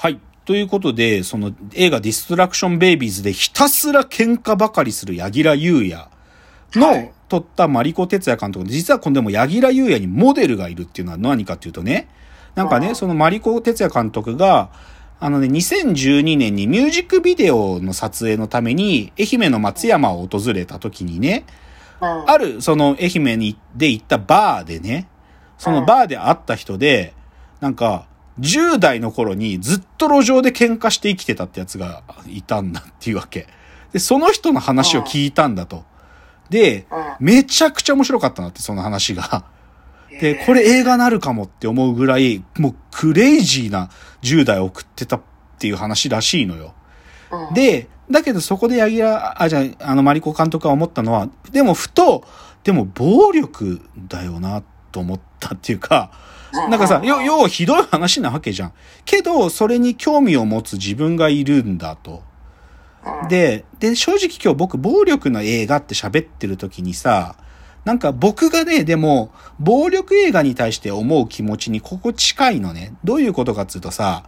はい。ということで、その映画ディストラクションベイビーズでひたすら喧嘩ばかりする柳楽優弥のはい撮った真利子哲也監督で、実はこのでも柳楽優弥にモデルがいるっていうのは何かっていうとね、なんかね、その真利子哲也監督が、あのね、2012年にミュージックビデオの撮影のために愛媛の松山を訪れた時にね、うん。ある、その愛媛に、で行ったバーでね、そのバーで会った人で、なんか、10代の頃にずっと路上で喧嘩して生きてたってやつがいたんだっていうわけ。で、その人の話を聞いたんだと。で、うん。めちゃくちゃ面白かったなって、その話が。で、えーこれ映画なるかもって思うぐらい、もうクレイジーな10代を送ってたっていう話らしいのよ。うん、で、だけどそこで柳楽、あ、じゃあ、あの、マリコ監督が思ったのは、でもふと、でも暴力だよな、と思ったっていうか、なんかさ、よ、要はひどい話なわけじゃん。けど、それに興味を持つ自分がいるんだと。で、で、正直今日僕、暴力の映画って喋ってる時にさ、なんか僕がね、でも、暴力映画に対して思う気持ちにここ近いのね。どういうことかっていうとさ、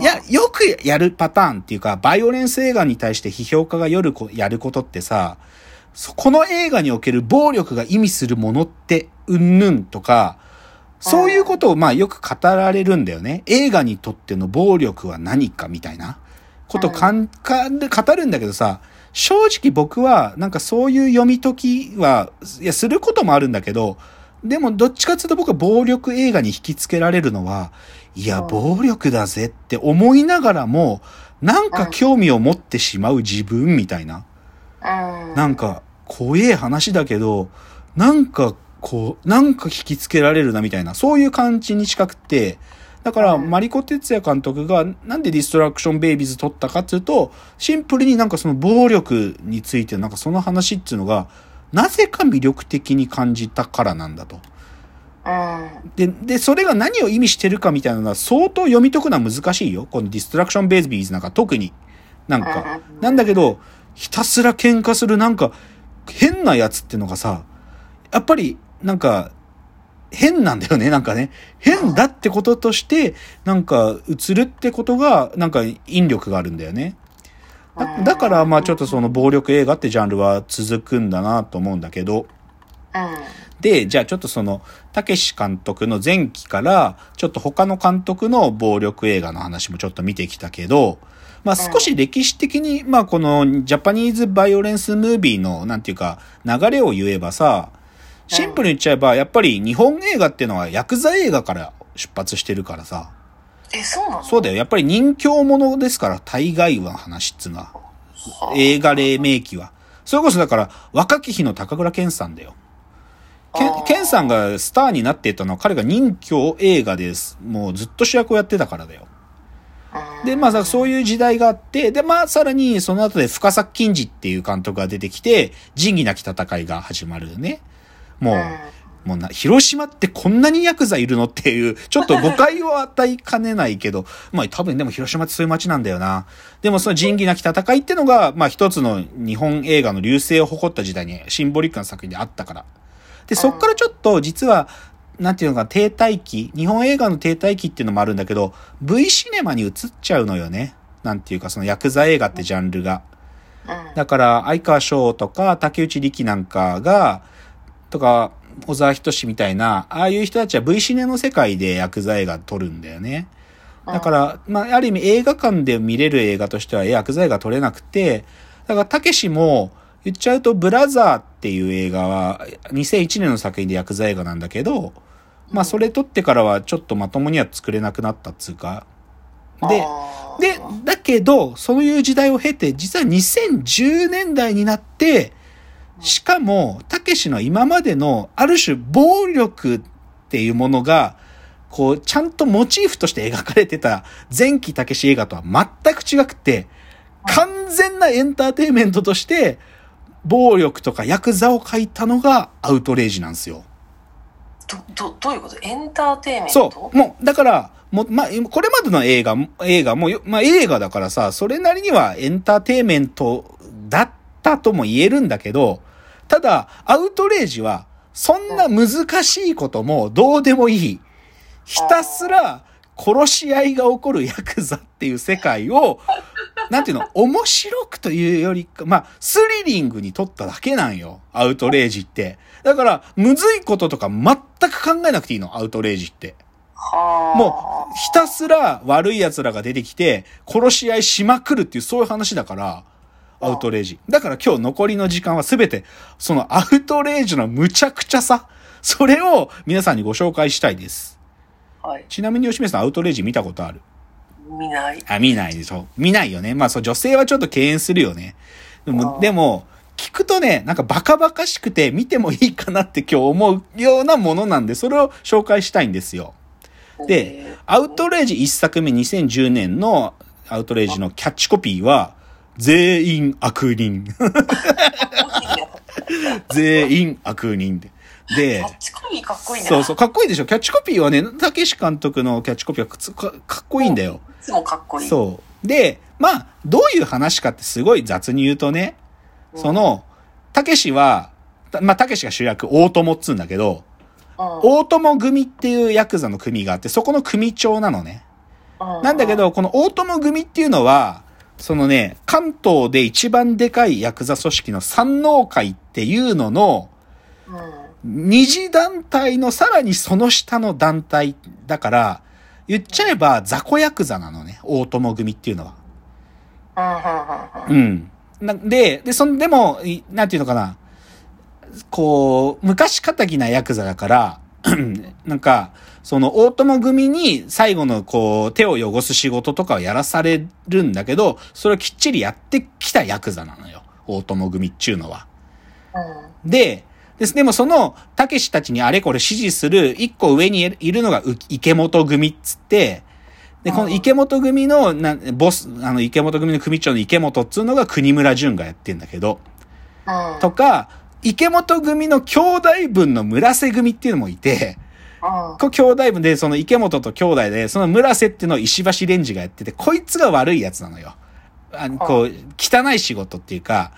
いや、よくやるパターンっていうか、バイオレンス映画に対して批評家が夜こやることってさ、そこの映画における暴力が意味するものって、うんぬんとか、そういうことをまあよく語られるんだよね。映画にとっての暴力は何かみたいな。ことかんかんで語るんだけどさ、正直僕はなんかそういう読み解きは、いや、することもあるんだけど、でもどっちかっていうと僕は暴力映画に引きつけられるのは、いや、う。ん暴力だぜって思いながらも、なんか興味を持ってしまう自分みたいな。うん、なんか、怖え話だけど、なんか、こう、なんか引きつけられるなみたいな、そういう感じに近くて、だから、うん真利子哲也監督がなんでディストラクションベイビーズ撮ったかっていうと、シンプルになんかその暴力についてなんかその話っていうのが、なぜか魅力的に感じたからなんだと。うん、で、で、それが何を意味してるかみたいなのは相当読み解くのは難しいよ。このディストラクションベイビーズなんか特に。なんか。うんなんだけど、ひたすら喧嘩するなんか変なやつってのがさ、やっぱりなんか変なんだよね、なんかね。変だってこととして、なんか映るってことが、なんか引力があるんだよね。だだから、まあちょっとその暴力映画ってジャンルは続くんだなと思うんだけど、うん、で、じゃあちょっとその、たけし監督の前期から、ちょっと他の監督の暴力映画の話もちょっと見てきたけど、まあ少し歴史的に、まあこのジャパニーズバイオレンスムービーの、なんていうか、流れを言えばさ、シンプルに言っちゃえば、やっぱり日本映画っていうのはヤクザ映画から出発してるからさ、え、そうなの？そうだよ。やっぱり人形ものですから、大概は話っつうのは。はあ映画黎明期は。それこそだから、若き日の高倉健さんだよ。ケンあーケンさんがスターになっていったのは彼が人形映画です。もうずっと主役をやってたからだよ。うんで、まあそういう時代があって、で、まあさらにその後で深作金次っていう監督が出てきて、仁義なき戦いが始まるね。もう、うんもうな、広島ってこんなにヤクザいるのっていう、ちょっと誤解を与えかねないけど、まあ多分でも広島ってそういう街なんだよな。でもその仁義なき戦いってのが、まあ一つの日本映画の流星を誇った時代にシンボリックな作品であったから。で、そっからちょっと実は、なんていうのか、停滞期、日本映画の停滞期っていうのもあるんだけど、V シネマに移っちゃうのよね。なんていうか、そのヤクザ映画ってジャンルが。うんだから、相川翔とか竹内力なんかが、とか、小沢仁志みたいな、ああいう人たちは V シネの世界でヤクザ映画撮るんだよね。だから、まあ、ある意味映画館で見れる映画としてはヤクザ映画撮れなくて、だから、たけしも、言っちゃうと、ブラザーっていう映画は、2001年の作品でヤクザ映画なんだけど、まあ、それ撮ってからはちょっとまともには作れなくなったっつうか。で、で、だけど、そういう時代を経て、実は2010年代になって、しかも、たけしの今までの、ある種暴力っていうものが、こう、ちゃんとモチーフとして描かれてた前期たけし映画とは全く違くて、完全なエンターテインメントとして、暴力とかヤクザを描いたのがアウトレイジなんですよ。ど、ど、どういうこと？エンターテインメント？そう。もう、だから、もう、まあ、これまでの映画、映画もよ、まあ、映画だからさ、それなりにはエンターテインメントだったとも言えるんだけど、ただ、アウトレイジは、そんな難しいこともどうでもいい。ひたすら、殺し合いが起こるヤクザっていう世界を、なんていうの、面白くというよりか、まあ、スリリングに撮っただけなんよ。アウトレイジって。だから、むずいこととか全く考えなくていいの、アウトレイジって。はあ。もう、ひたすら悪い奴らが出てきて、殺し合いしまくるっていう、そういう話だから、アウトレイジ。だから今日残りの時間はすべて、そのアウトレイジのむちゃくちゃさ、それを皆さんにご紹介したいです。はい。ちなみに吉見さん、アウトレイジ見たことある？見ない。あ、見ないでしょ。見ないよね。まあそう、女性はちょっと敬遠するよね。でも、でも、聞くとね、なんかバカバカしくて見てもいいかなって今日思うようなものなんで、それを紹介したいんですよ。でえ、アウトレイジ一作目2010年のアウトレイジのキャッチコピーは、全員悪人。全員悪人で。でキャ、ッチコピーかっこいいな。そうそう、かっこいいでしょ。キャッチコピーはね、たけし監督のキャッチコピーはかかっこいいんだよ。いつもかっこいい。そう。で、まあ、どういう話かってすごい雑に言うとね、うんそ、の、たけしは、たまあ、たけしが主役、大友っつうんだけど、うん、大友組っていうヤクザの組があって、そこの組長なのね。うなんだけ、ど、この大友組っていうのは、そのね、関東で一番でかいヤクザ組織の山王会っていうのの、うん。二次団体のさらにその下の団体だから、言っちゃえば雑魚ヤクザなのね、大友組っていうのは。うん、で、で、そんでも、いなんていうのかな。こう、昔仇なヤクザだから、なんか、その大友組に最後のこう、手を汚す仕事とかをやらされるんだけど、それをきっちりやってきたヤクザなのよ。大友組っちゅうのは。で、です。でもその、たけしたちにあれこれ指示する一個上にいるのがう池本組っつって、で、この池本組の、な、ボス、あの、池本組の組長の池本っつうのが国村淳がやってんだけど、うん。うん。とか、池本組の兄弟分の村瀬組っていうのもいて、うん。こう兄弟分で、その池本と兄弟で、その村瀬っていうのを石橋レンジがやってて、こいつが悪いやつなのよ。あのこう、汚い仕事っていうか、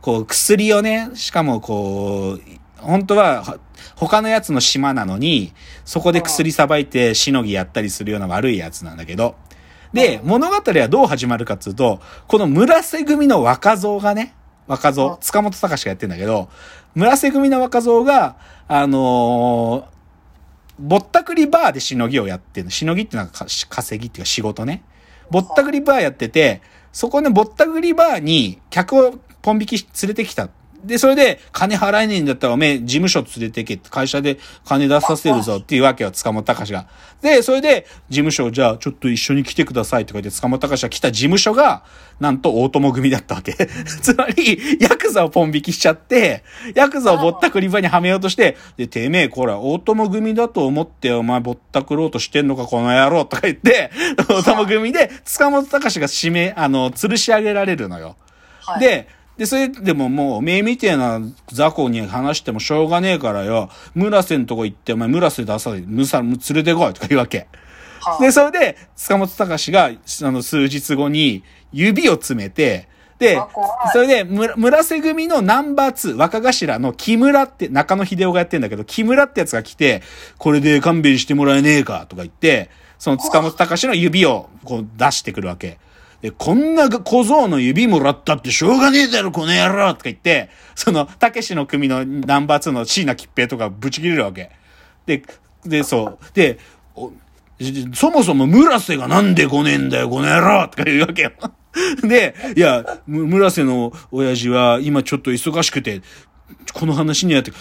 こう、薬をね、しかもこう、本当は、は他のやつの島なのに、そこで薬さばいて、しのぎやったりするような悪いやつなんだけど、で、物語はどう始まるかっていうと、この村瀬組の若造がね、若造うん、塚本隆がやってんだけど、村瀬組の若造が、あのーぼったくりバーでしのぎをやってるの。しのぎっていうのはか稼ぎっていうか仕事ね。ぼったくりバーやってて、そこでぼったくりバーに客をポン引きし連れてきた。で、それで、金払えねえんだったらおめえ事務所連れてけって会社で金出させるぞっていうわけよ、塚本隆が。で、それで、事務所じゃあちょっと一緒に来てくださいって言って塚本隆が来た事務所が、なんと大友組だったわけ。つまり、ヤクザをポン引きしちゃって、ヤクザをぼったくり場にはめようとして、で、てめえ、こら、大友組だと思ってお前ぼったくろうとしてんのか、この野郎とか言って、大友組で、塚本隆が指名、あの、吊るし上げられるのよ。はい、で、で、それでももう、めみてえな雑魚に話してもしょうがねえからよ、村瀬んとこ行って、お前村瀬出され、むさ、連れてこいとか言うわけ。はで、それで、塚本隆が、あの、数日後に、指を詰めて、でそれで、む村瀬組のナンバー2、若頭の木村って、中野秀夫がやってんだけど、木村ってやつが来て、これで勘弁してもらえねえか、とか言って、その塚本隆の指を、こう、出してくるわけ。で、こんな小僧の指もらったってしょうがねえだろ、この野郎とか言って、その、たけしの組のナンバー2の椎名桔平とかぶち切れるわけ。で、で、そう。で、そもそも村瀬がなんで来ねえんだよ、この野郎とか言うわけよ。で、いや、村瀬の親父は今ちょっと忙しくて、この話にやって、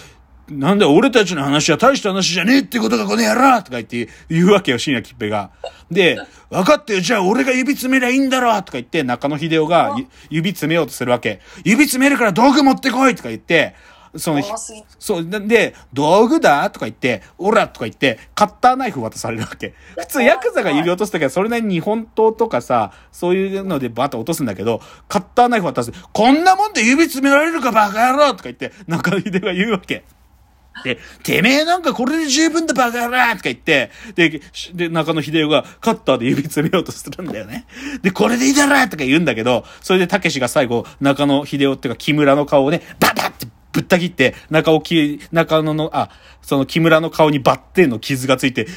なんだ俺たちの話は大した話じゃねえってことがこの野郎とか言って言うわけよ、椎名桔平が。で、分かってよ、じゃあ俺が指詰めりゃいいんだろとか言って中野秀夫がゆ指詰めようとするわけ。指詰めるから道具持ってこいとか言って、その、そう、でで、道具だとか言って、オラとか言って、カッターナイフ渡されるわけ。普通、ヤクザが指落とすときは、それなりに日本刀とかさ、そういうのでバッと落とすんだけど、カッターナイフ渡す。こんなもんで指詰められるかバカ野郎とか言って、中野秀夫が言うわけ。で、てめえなんかこれで十分だバカ野郎とか言って、で、で、中野秀夫がカッターで指詰めようとするんだよね。で、これでいいだろとか言うんだけど、それでたけしが最後、中野秀夫っていうか木村の顔をね、ババってぶった切って、中尾き、中野の、あ、その木村の顔にバッテンの傷がついて、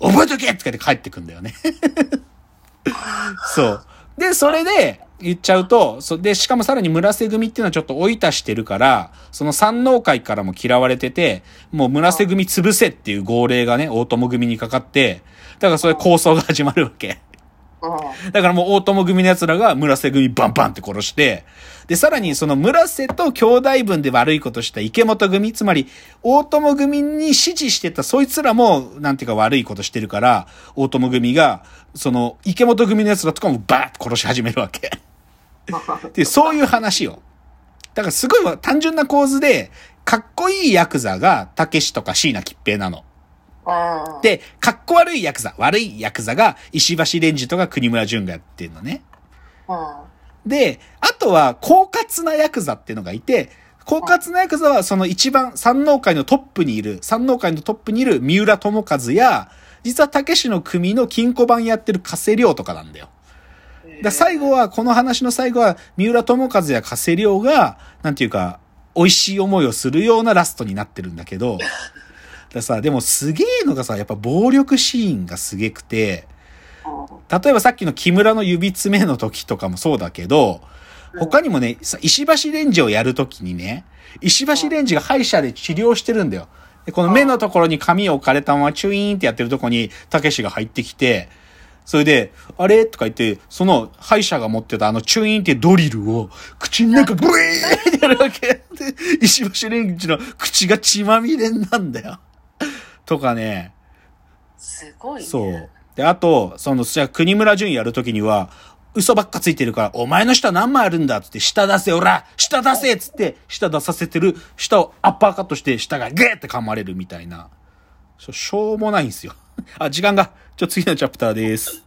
覚えとけって言って帰ってくんだよね。そう。で、それで、言っちゃうと、そで、しかもさらに村瀬組っていうのはちょっと追い足してるから、その山王会からも嫌われてて、もう村瀬組潰せっていう号令がね、大友組にかかって、だからそれ構想が始まるわけ。うん。だからもう大友組の奴らが村瀬組バンバンって殺して、で、さらにその村瀬と兄弟分で悪いことした池本組、つまり大友組に支持してたそいつらも、なんていうか悪いことしてるから、大友組が、その池本組の奴らとかもバーッと殺し始めるわけ。で、そういう話よ。だからすごい単純な構図で、かっこいいヤクザが、たけしとか椎名桔平なの。うん。で、かっこ悪いヤクザ、悪いヤクザが、石橋蓮司とか国村淳がやってるのね。うん。で、あとは、狡猾なヤクザっていうのがいて、狡猾なヤクザはその一番山王会のトップにいる、山王会のトップにいる三浦智和や、実は竹志の組の金庫番やってる加瀬亮とかなんだよ。だ最後は、この話の最後は、三浦智和や加瀬亮が、なんていうか、美味しい思いをするようなラストになってるんだけど、ださ、でもすげえのがさ、やっぱ暴力シーンがすげくて、例えばさっきの木村の指詰めの時とかもそうだけど、他にもね、さ石橋レンジをやるときにね、石橋レンジが歯医者で治療してるんだよ。で、この目のところに紙を置かれたままチュイーンってやってるとこに、たけしが入ってきて、それで、あれとか言って、その歯医者が持ってたあのチュイーンってドリルを口の中ブイーンってやるわけ。で、石橋レンジの口が血まみれになんだよ。とかね、すごいね。そう。で、あと、その、じゃあ国村淳やるときには、嘘ばっかついてるから、お前の舌何枚あるんだっつって、舌出せ、おら舌出せっつって、舌出させてる、舌をアッパーカットして、舌がゲーって噛まれるみたいな。しょしょうもないんすよ。あ、時間が。ちょ、次のチャプターです。